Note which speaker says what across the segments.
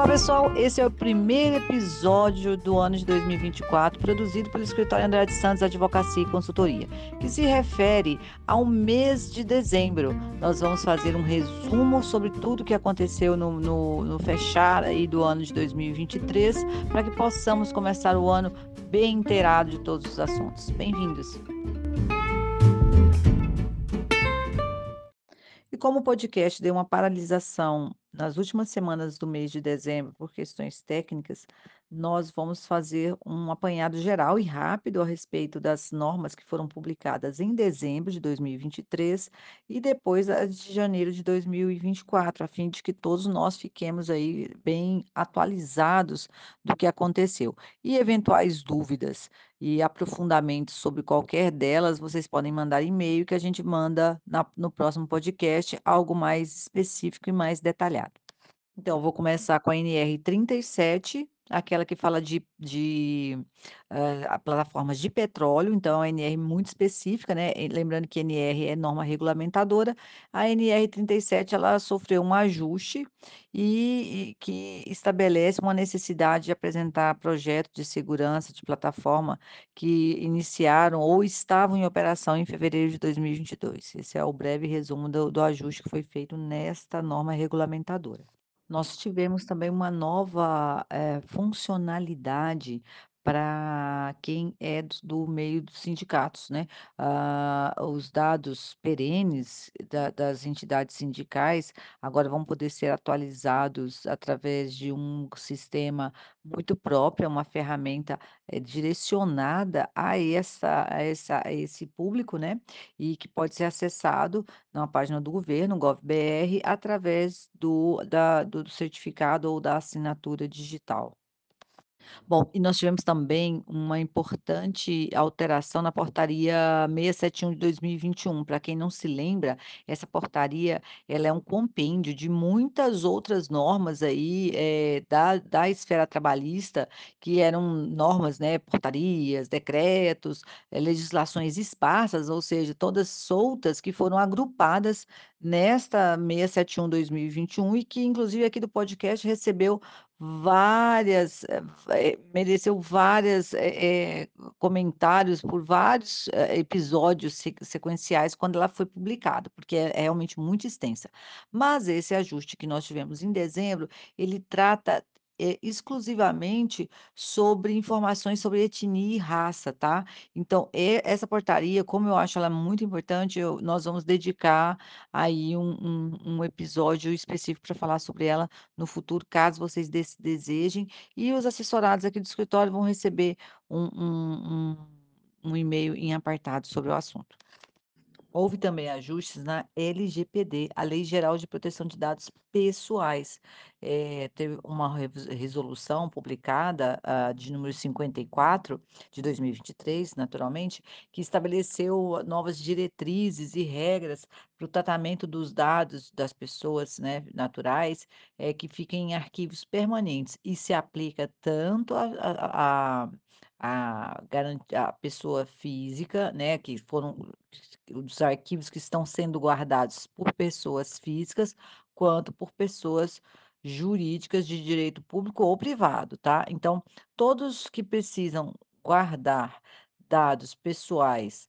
Speaker 1: Olá pessoal, esse é o primeiro episódio do ano de 2024, produzido pelo escritório Andrade Santos Advocacia e Consultoria, que se refere ao mês de dezembro. Nós vamos fazer um resumo sobre tudo que aconteceu no, no, no fechar aí do ano de 2023, para que possamos começar o ano bem inteirado de todos os assuntos. Bem-vindos! E como o podcast deu uma paralisação nas últimas semanas do mês de dezembro, por questões técnicas, nós vamos fazer um apanhado geral e rápido a respeito das normas que foram publicadas em dezembro de 2023 e depois as de janeiro de 2024, a fim de que todos nós fiquemos aí bem atualizados do que aconteceu. E eventuais dúvidas e aprofundamentos sobre qualquer delas, vocês podem mandar e-mail que a gente manda na, no próximo podcast algo mais específico e mais detalhado. Então, vou começar com a NR 37, aquela que fala de, de uh, plataformas de petróleo, então a NR muito específica, né? Lembrando que NR é norma regulamentadora, a NR 37 ela sofreu um ajuste e, e que estabelece uma necessidade de apresentar projetos de segurança de plataforma que iniciaram ou estavam em operação em fevereiro de 2022. Esse é o breve resumo do, do ajuste que foi feito nesta norma regulamentadora. Nós tivemos também uma nova, eh, funcionalidade para quem é do do meio dos sindicatos, né. Ah, os dados perenes da das entidades sindicais agora vão poder ser atualizados através de um sistema muito próprio, é uma ferramenta, eh, direcionada a essa a essa a esse público, né, e que pode ser acessado na página do governo, gov.br, através do da do certificado ou da assinatura digital. Bom, e nós tivemos também uma importante alteração na portaria 671 de 2021. Para quem não se lembra, essa portaria, ela é um compêndio de muitas outras normas aí, eh, da da esfera trabalhista, que eram normas, né, portarias, decretos, eh, legislações esparsas, ou seja, todas soltas, que foram agrupadas nesta 671 2021 e que inclusive aqui do podcast recebeu várias, eh, eh, mereceu várias, eh eh, comentários por vários, episódios se sequenciais quando ela foi publicada, porque é é realmente muito extensa. Mas esse ajuste que nós tivemos em dezembro, ele trata, eh, exclusivamente sobre informações sobre etnia e raça, tá. Então, e essa portaria, como eu acho ela muito importante, eu nós vamos dedicar aí um um um episódio específico para falar sobre ela no futuro, caso vocês des desejem, e os assessorados aqui do escritório vão receber um um um um e-mail em apartado sobre o assunto. Houve também ajustes na LGPD, a Lei Geral de Proteção de Dados Pessoais. Eh, teve uma resolução publicada, ah, de número 54 de 2023, naturalmente, que estabeleceu novas diretrizes e regras para o tratamento dos dados das pessoas, né, naturais, eh, que fiquem em arquivos permanentes e se aplica tanto a a a a a pessoa física, né, que foram os arquivos que estão sendo guardados por pessoas físicas, quanto por pessoas jurídicas de direito público ou privado, tá. Então, todos que precisam guardar dados pessoais,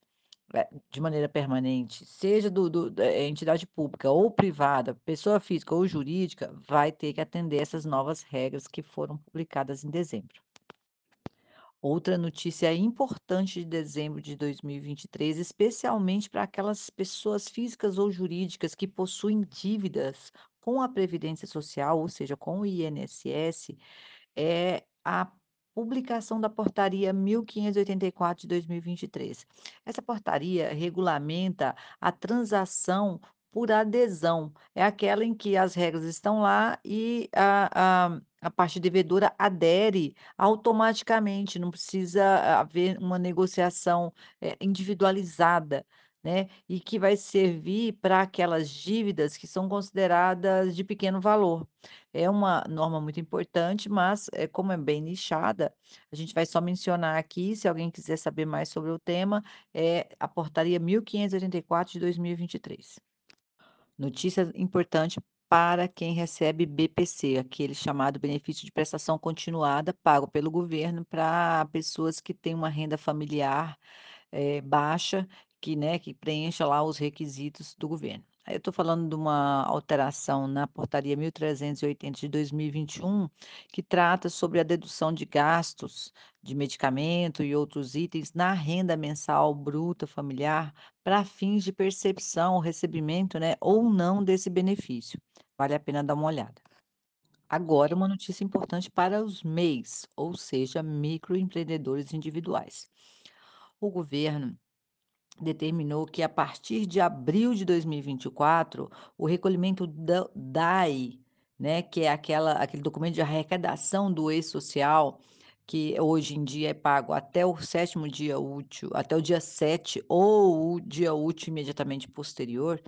Speaker 1: eh, de maneira permanente, seja do do da entidade pública ou privada, pessoa física ou jurídica, vai ter que atender essas novas regras que foram publicadas em dezembro. Outra notícia importante de dezembro de 2023, especialmente para aquelas pessoas físicas ou jurídicas que possuem dívidas com a Previdência Social, ou seja, com o INSS, é a publicação da Portaria 1584 de 2023. Essa portaria regulamenta a transação por adesão, é aquela em que as regras estão lá e a a a parte devedora adere automaticamente, não precisa haver uma negociação, eh, individualizada, né, e que vai servir para aquelas dívidas que são consideradas de pequeno valor. É uma norma muito importante, mas, eh, como é bem nichada, a gente vai só mencionar aqui, se alguém quiser saber mais sobre o tema, é a Portaria 1584 de 2023. Notícia importante para quem recebe BPC, aquele chamado benefício de prestação continuada, pago pelo governo para pessoas que têm uma renda familiar, eh, baixa, que, né, que preencha lá os requisitos do governo. Aí eu estou falando de uma alteração na portaria 1380 de 2021, que trata sobre a dedução de gastos de medicamento e outros itens na renda mensal bruta familiar para fins de percepção, recebimento, né, ou não desse benefício. Vale a pena dar uma olhada. Agora, uma notícia importante para os MEIs, ou seja, microempreendedores individuais. O governo determinou que a partir de abril de 2024, o recolhimento da DAI, né, que é aquela aquele documento de arrecadação do e-social, que hoje em dia é pago até o sétimo dia útil, até o dia 7 ou o dia útil imediatamente posterior,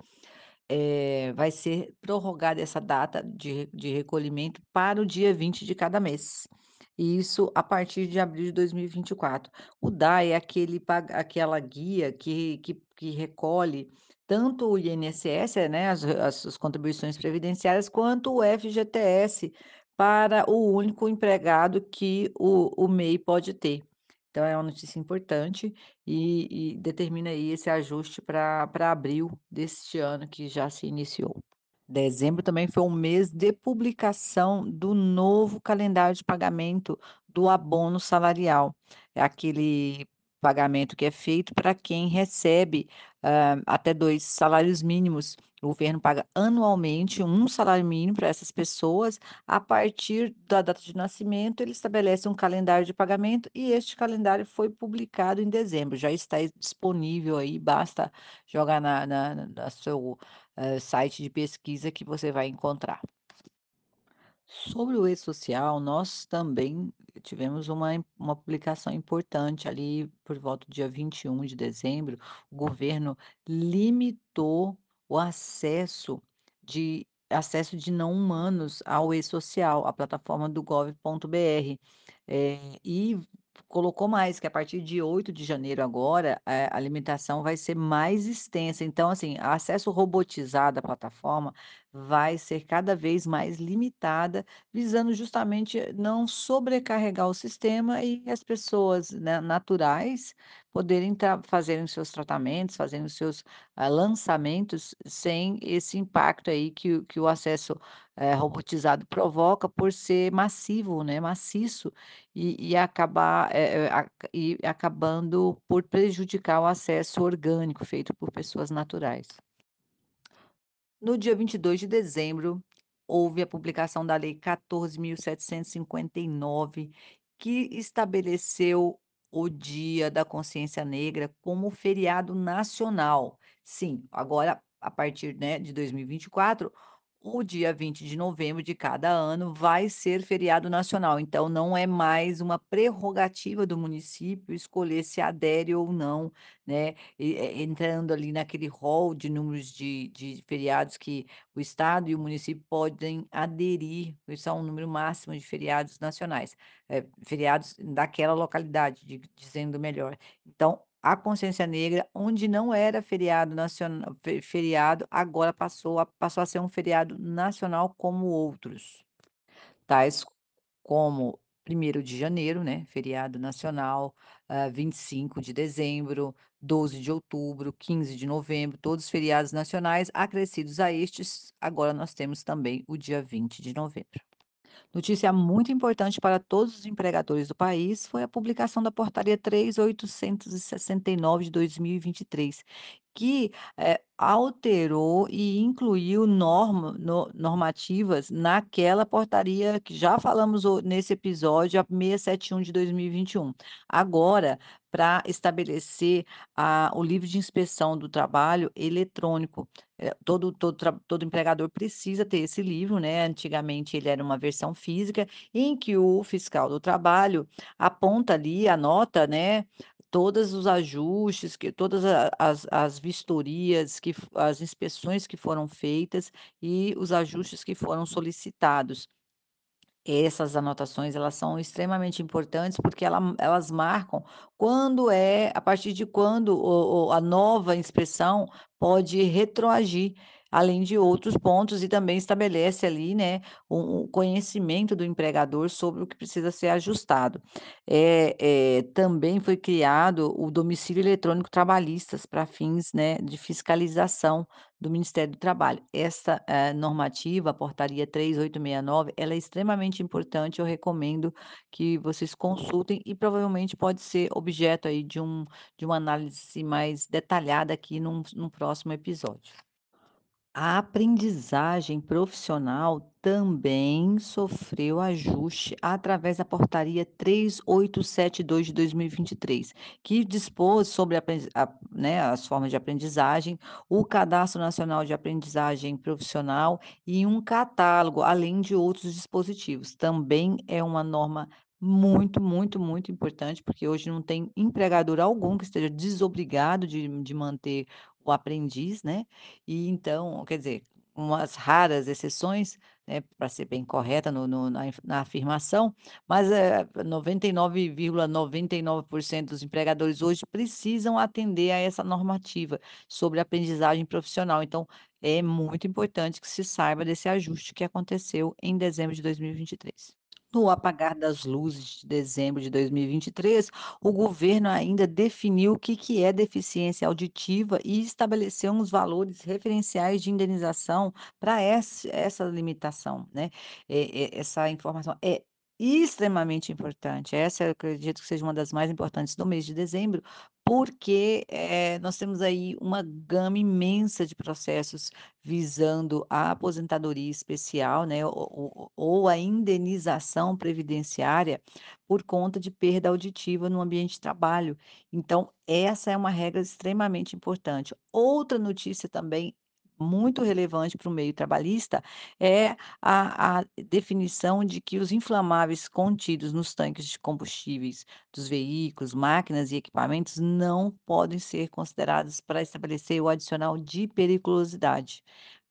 Speaker 1: eh, vai ser prorrogada essa data de de recolhimento para o dia 20 de cada mês. E isso a partir de abril de 2024. O DAI é aquele aquela guia que que que recolhe tanto o INSS, né, as as contribuições previdenciárias, quanto o FGTS para o único empregado que o o MEI pode ter. Então é uma notícia importante e e determina aí esse ajuste para abril deste ano que já se iniciou. Dezembro também foi um mês de publicação do novo calendário de pagamento do abono salarial. É aquele pagamento que é feito para quem recebe, hã, até 2 salários mínimos. O governo paga anualmente um salário mínimo para essas pessoas, a partir da data de nascimento, ele estabelece um calendário de pagamento e este calendário foi publicado em dezembro, já está disponível aí, basta jogar na na na seu hã, site de pesquisa que você vai encontrar. Sobre o e-social, nós também tivemos uma uma publicação importante ali por volta do dia 21 de dezembro, o governo limitou o acesso de acesso de não humanos ao e-social, a plataforma do gov.br. Eh, e colocou mais, que a partir de 8 de janeiro agora, eh, a limitação vai ser mais extensa. Então, assim, acesso robotizado à plataforma vai ser cada vez mais limitada, visando justamente não sobrecarregar o sistema e as pessoas, né, naturais poderem estar fazerem os seus tratamentos, fazendo os seus, ah, lançamentos sem esse impacto aí que o que o acesso, eh, robotizado provoca por ser massivo, né, maciço e e acabar, eh eh, a e acabando por prejudicar o acesso orgânico feito por pessoas naturais. No dia 22 de dezembro, houve a publicação da Lei 14.759, que estabeleceu o Dia da Consciência Negra como feriado nacional. Sim, agora, a partir, né, de 2024, o dia 20 de novembro de cada ano vai ser feriado nacional, então não é mais uma prerrogativa do município escolher se adere ou não, né, e e entrando ali naquele rol de números de de feriados que o estado e o município podem aderir, isso é um número máximo de feriados nacionais, eh, feriados daquela localidade, di dizendo melhor. Então, a consciência negra, onde não era feriado naciona fe feriado, agora passou a passou a ser um feriado nacional como outros. Tais como 1º de janeiro, né, feriado nacional, hã, 25 de dezembro, 12 de outubro, 15 de novembro, todos feriados nacionais, acrescidos a estes, agora nós temos também o dia 20 de novembro. Notícia muito importante para todos os empregadores do país foi a publicação da portaria 3869 de 2023, que, eh, alterou e incluiu norma no normativas naquela portaria que já falamos nesse episódio, a 671 de 2021. Agora, pra estabelecer a o livro de inspeção do trabalho eletrônico, eh, todo todo todo empregador precisa ter esse livro, né, antigamente ele era uma versão física, em que o fiscal do trabalho aponta ali, anota, né, todas os ajustes, que todas as as vistorias que as inspeções que foram feitas e os ajustes que foram solicitados. Essas anotações, elas são extremamente importantes, porque ela elas marcam quando é a partir de quando o o a nova inspeção pode retroagir. Além de outros pontos e também estabelece ali, né, um conhecimento do empregador sobre o que precisa ser ajustado. Eh eh, também foi criado o domicílio eletrônico trabalhistas para fins, né, de fiscalização do Ministério do Trabalho. Essa, eh, normativa, a portaria 3869, ela é extremamente importante, eu recomendo que vocês consultem e provavelmente pode ser objeto aí de um de uma análise mais detalhada aqui num num próximo episódio. A aprendizagem profissional também sofreu ajuste através da portaria 3872 de 2023, que dispôs sobre a né, as formas de aprendizagem, o Cadastro Nacional de Aprendizagem Profissional e um catálogo, além de outros dispositivos. Também é uma norma muito, muito, muito importante, porque hoje não tem empregador algum que esteja desobrigado de de manter o aprendiz, né, e então, quer dizer, umas raras exceções, né, para ser bem correta no no na na afirmação, mas, eh, 99,99% dos empregadores hoje precisam atender a essa normativa sobre aprendizagem profissional. Então, é muito importante que se saiba desse ajuste que aconteceu em dezembro de 2023. No apagar das luzes de dezembro de 2023, o governo ainda definiu o que que é deficiência auditiva e estabeleceu uns valores referenciais de indenização para essa limitação, né. Eh eh, essa informação é extremamente importante. Essa eu acredito que seja uma das mais importantes do mês de dezembro, porque, eh, nós temos aí uma gama imensa de processos visando a aposentadoria especial, né, ou ou a indenização previdenciária por conta de perda auditiva no ambiente de trabalho. Então, essa é uma regra extremamente importante. Outra notícia também muito relevante para o meio trabalhista é a a definição de que os inflamáveis contidos nos tanques de combustíveis dos veículos, máquinas e equipamentos não podem ser considerados para estabelecer o adicional de periculosidade.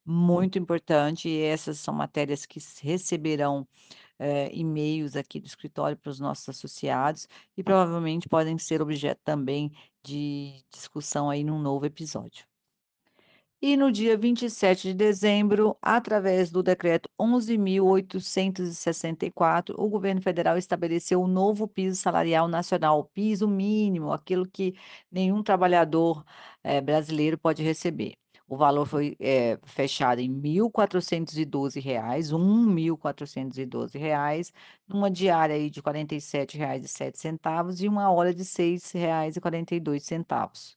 Speaker 1: Muito importante, e essas são matérias que receberão, eh, e-mails aqui do escritório para os nossos associados e provavelmente podem ser objeto também de discussão aí num novo episódio. E no dia 27 de dezembro, através do decreto 11.864, o governo federal estabeleceu o novo piso salarial nacional, o piso mínimo, aquilo que nenhum trabalhador, eh, brasileiro pode receber. O valor foi, eh, fechado em R$ 1.412, R$ 1.412, numa diária aí de R$ 47,07 e uma hora de R$ 6,42.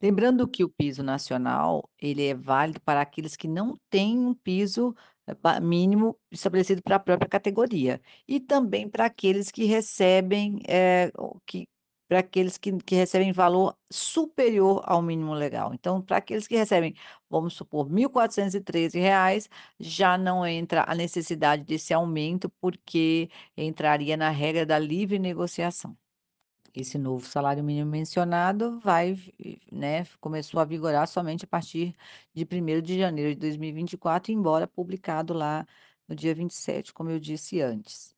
Speaker 1: Lembrando que o piso nacional, ele é válido para aqueles que não têm um piso ba mínimo estabelecido para a própria categoria, e também para aqueles que recebem, eh, o que para aqueles que que recebem valor superior ao mínimo legal. Então, para aqueles que recebem, vamos supor, R$ 1.413, já não entra a necessidade desse aumento, porque entraria na regra da livre negociação. Esse novo salário mínimo mencionado vai né, começou a vigorar somente a partir de 1º de janeiro de 2024, embora publicado lá no dia 27, como eu disse antes.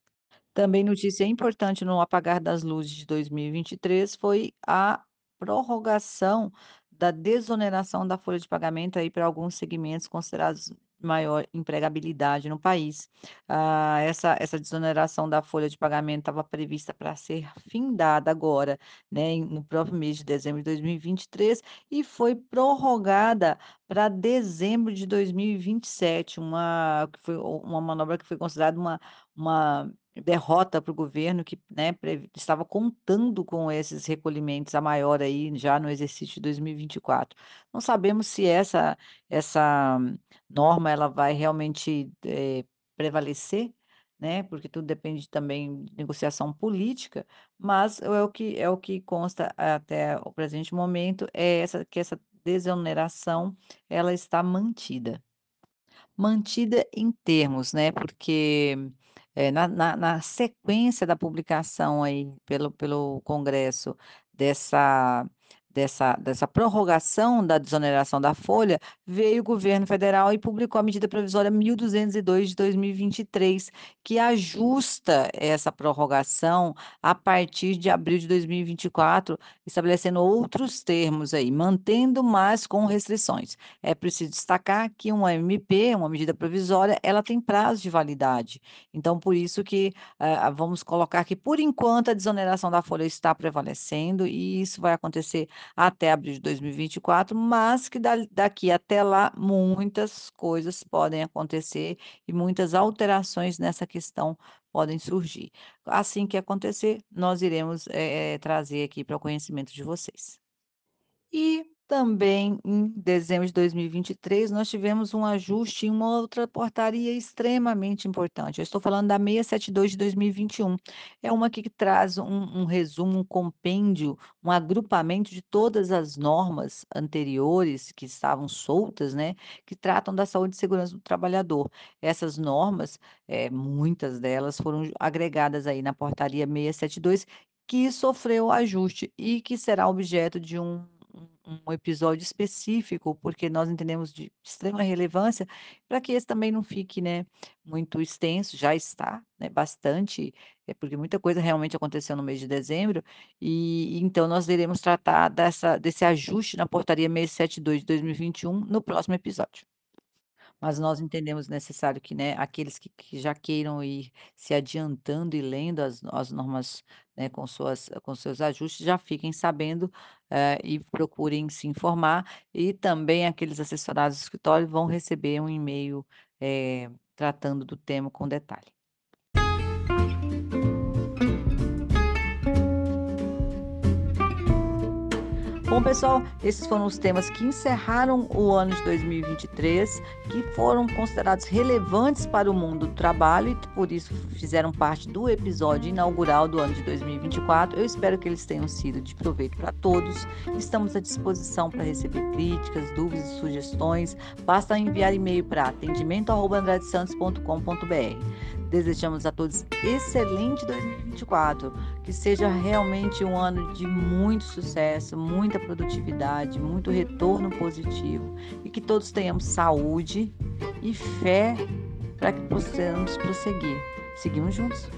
Speaker 1: Também notícia importante no apagar das luzes de 2023 foi a prorrogação da desoneração da folha de pagamento aí para alguns segmentos considerados maior empregabilidade no país. Ah, essa essa desoneração da folha de pagamento estava prevista para ser findada agora, né, no próprio mês de dezembro de 2023 e foi prorrogada para dezembro de 2027, uma que foi uma manobra que foi considerada uma uma derrota para o governo que, né, estava contando com esses recolhimentos a maior aí já no exercício de 2024. Não sabemos se essa essa norma ela vai realmente, eh, prevalecer, né, porque tudo depende também de negociação política, mas é o que é o que consta até o presente momento, é essa que essa desoneração, ela está mantida. Mantida em termos, né, porque, eh, na na na sequência da publicação aí pelo pelo congresso dessa dessa dessa prorrogação da desoneração da folha, veio o governo federal e publicou a medida provisória 1202 de 2023, que ajusta essa prorrogação a partir de abril de 2024, estabelecendo outros termos aí, mantendo, mas com restrições. É preciso destacar que uma MP, uma medida provisória, ela tem prazo de validade. Então, por isso que, ah, vamos colocar que, por enquanto, a desoneração da folha está prevalecendo e isso vai acontecer até abril de 2024, mas que da daqui até lá muitas coisas podem acontecer e muitas alterações nessa questão podem surgir. Assim que acontecer, nós iremos, eh, trazer aqui para o conhecimento de vocês. E também em dezembro de 2023, nós tivemos um ajuste em uma outra portaria extremamente importante. Eu estou falando da 672 de 2021. É uma que traz um, um resumo, um compêndio, um agrupamento de todas as normas anteriores que estavam soltas, né, que tratam da saúde e segurança do trabalhador. Essas normas, eh, muitas delas foram agregadas aí na portaria 672, que sofreu ajuste e que será objeto de um um episódio específico, porque nós entendemos de extrema relevância, para que esse também não fique, né, muito extenso, já está, né, bastante, é porque muita coisa realmente aconteceu no mês de dezembro, e então nós iremos tratar dessa desse ajuste na portaria 672 de 2021 no próximo episódio. Mas nós entendemos necessário que, né, aqueles que que já queiram ir se adiantando e lendo as as normas, né, com suas com seus ajustes, já fiquem sabendo, eh, e procurem se informar, e também aqueles assessorados do escritório vão receber um e-mail, eh, tratando do tema com detalhe. Bom, pessoal, esses foram os temas que encerraram o ano de 2023, que foram considerados relevantes para o mundo do trabalho e por isso fizeram parte do episódio inaugural do ano de 2024. Eu espero que eles tenham sido de proveito para todos. Estamos à disposição para receber críticas, dúvidas e sugestões. Basta enviar e-mail para atendimento@andradesantos.com.br. Desejamos a todos excelente 2024, que seja realmente um ano de muito sucesso, muita produtividade, muito retorno positivo e que todos tenhamos saúde e fé para que possamos prosseguir. Seguimos juntos.